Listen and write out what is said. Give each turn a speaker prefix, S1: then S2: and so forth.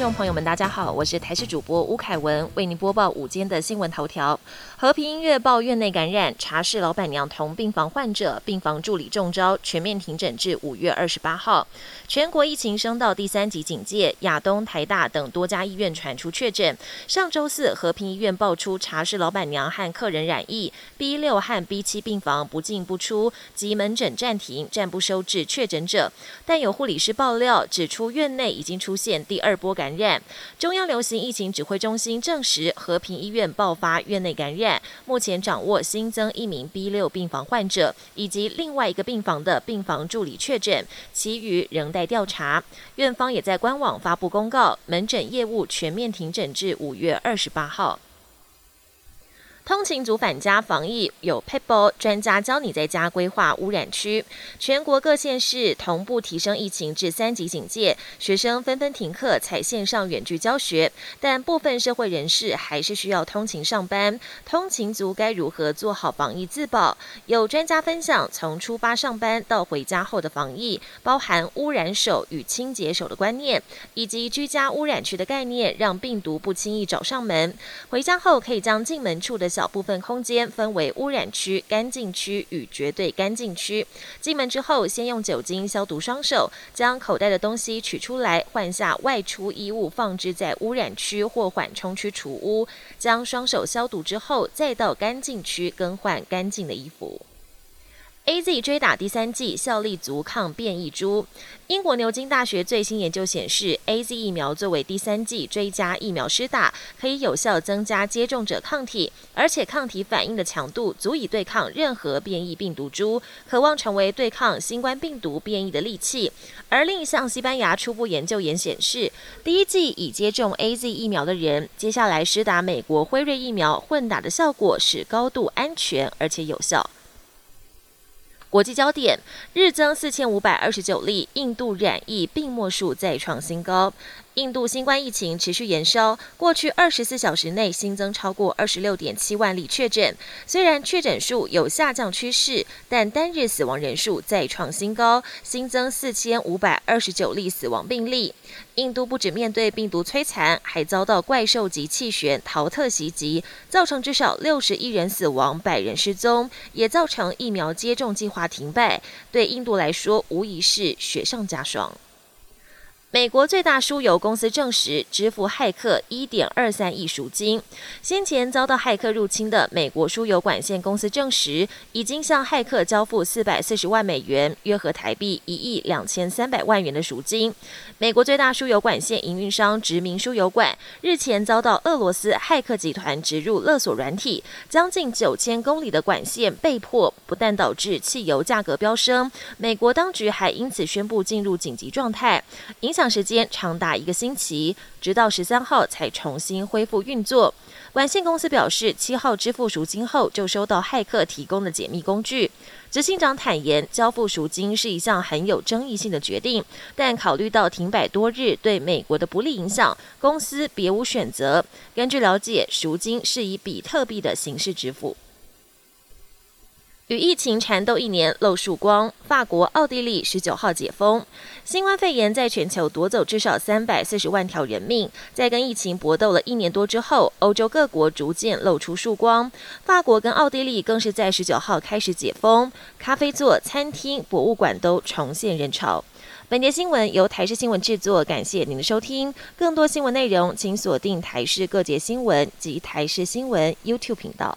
S1: 众朋友们，大家好，我是台视主播吴凯文，为您播报午间的新闻头条。和平音乐报院内感染，茶室老板娘同病房患者、病房助理中招，全面停诊至五月二十八号。全国疫情升到第三级警戒，亚东、台大等多家医院传出确诊。上周四，和平医院爆出茶室老板娘和客人染疫，B 六和 B 七病房不进不出，及门诊暂停，暂不收治确诊者。但有护理师爆料指出，院内已经出现第二波感。中央流行疫情指挥中心证实，和平医院爆发院内感染，目前掌握新增一名 B 六病房患者，以及另外一个病房的病房助理确诊，其余仍待调查。院方也在官网发布公告，门诊业务全面停诊至五月二十八号。通勤族返家防疫有 people 专家教你在家规划污染区，全国各县市同步提升疫情至三级警戒，学生纷纷停课采线上远距教学，但部分社会人士还是需要通勤上班。通勤族该如何做好防疫自保？有专家分享，从出发上班到回家后的防疫，包含污染手与清洁手的观念，以及居家污染区的概念，让病毒不轻易找上门。回家后可以将进门处的小部分空间分为污染区、干净区与绝对干净区。进门之后，先用酒精消毒双手，将口袋的东西取出来，换下外出衣物，放置在污染区或缓冲区除污。将双手消毒之后，再到干净区更换干净的衣服。A Z 追打第三季效力足抗变异株。英国牛津大学最新研究显示，A Z 疫苗作为第三季追加疫苗施打，可以有效增加接种者抗体，而且抗体反应的强度足以对抗任何变异病毒株，渴望成为对抗新冠病毒变异的利器。而另一项西班牙初步研究也显示，第一季已接种 A Z 疫苗的人，接下来施打美国辉瑞疫苗混打的效果是高度安全而且有效。国际焦点：日增四千五百二十九例，印度染疫病末数再创新高。印度新冠疫情持续延烧，过去二十四小时内新增超过二十六点七万例确诊。虽然确诊数有下降趋势，但单日死亡人数再创新高，新增四千五百二十九例死亡病例。印度不止面对病毒摧残，还遭到怪兽级气旋陶特袭击，造成至少六十一人死亡、百人失踪，也造成疫苗接种计划停摆。对印度来说，无疑是雪上加霜。美国最大输油公司证实支付骇客一点二三亿赎金。先前遭到骇客入侵的美国输油管线公司证实，已经向骇客交付四百四十万美元（约合台币一亿两千三百万元）的赎金。美国最大输油管线营运商殖民输油管日前遭到俄罗斯骇客集团植入勒索软体，将近九千公里的管线被迫，不但导致汽油价格飙升，美国当局还因此宣布进入紧急状态，影响。时间长达一个星期，直到十三号才重新恢复运作。管线公司表示，七号支付赎金后，就收到骇客提供的解密工具。执行长坦言，交付赎金是一项很有争议性的决定，但考虑到停摆多日对美国的不利影响，公司别无选择。根据了解，赎金是以比特币的形式支付。与疫情缠斗一年露曙光，法国、奥地利十九号解封。新冠肺炎在全球夺走至少三百四十万条人命，在跟疫情搏斗了一年多之后，欧洲各国逐渐露出曙光。法国跟奥地利更是在十九号开始解封，咖啡座、餐厅、博物馆都重现人潮。本节新闻由台视新闻制作，感谢您的收听。更多新闻内容，请锁定台视各节新闻及台视新闻 YouTube 频道。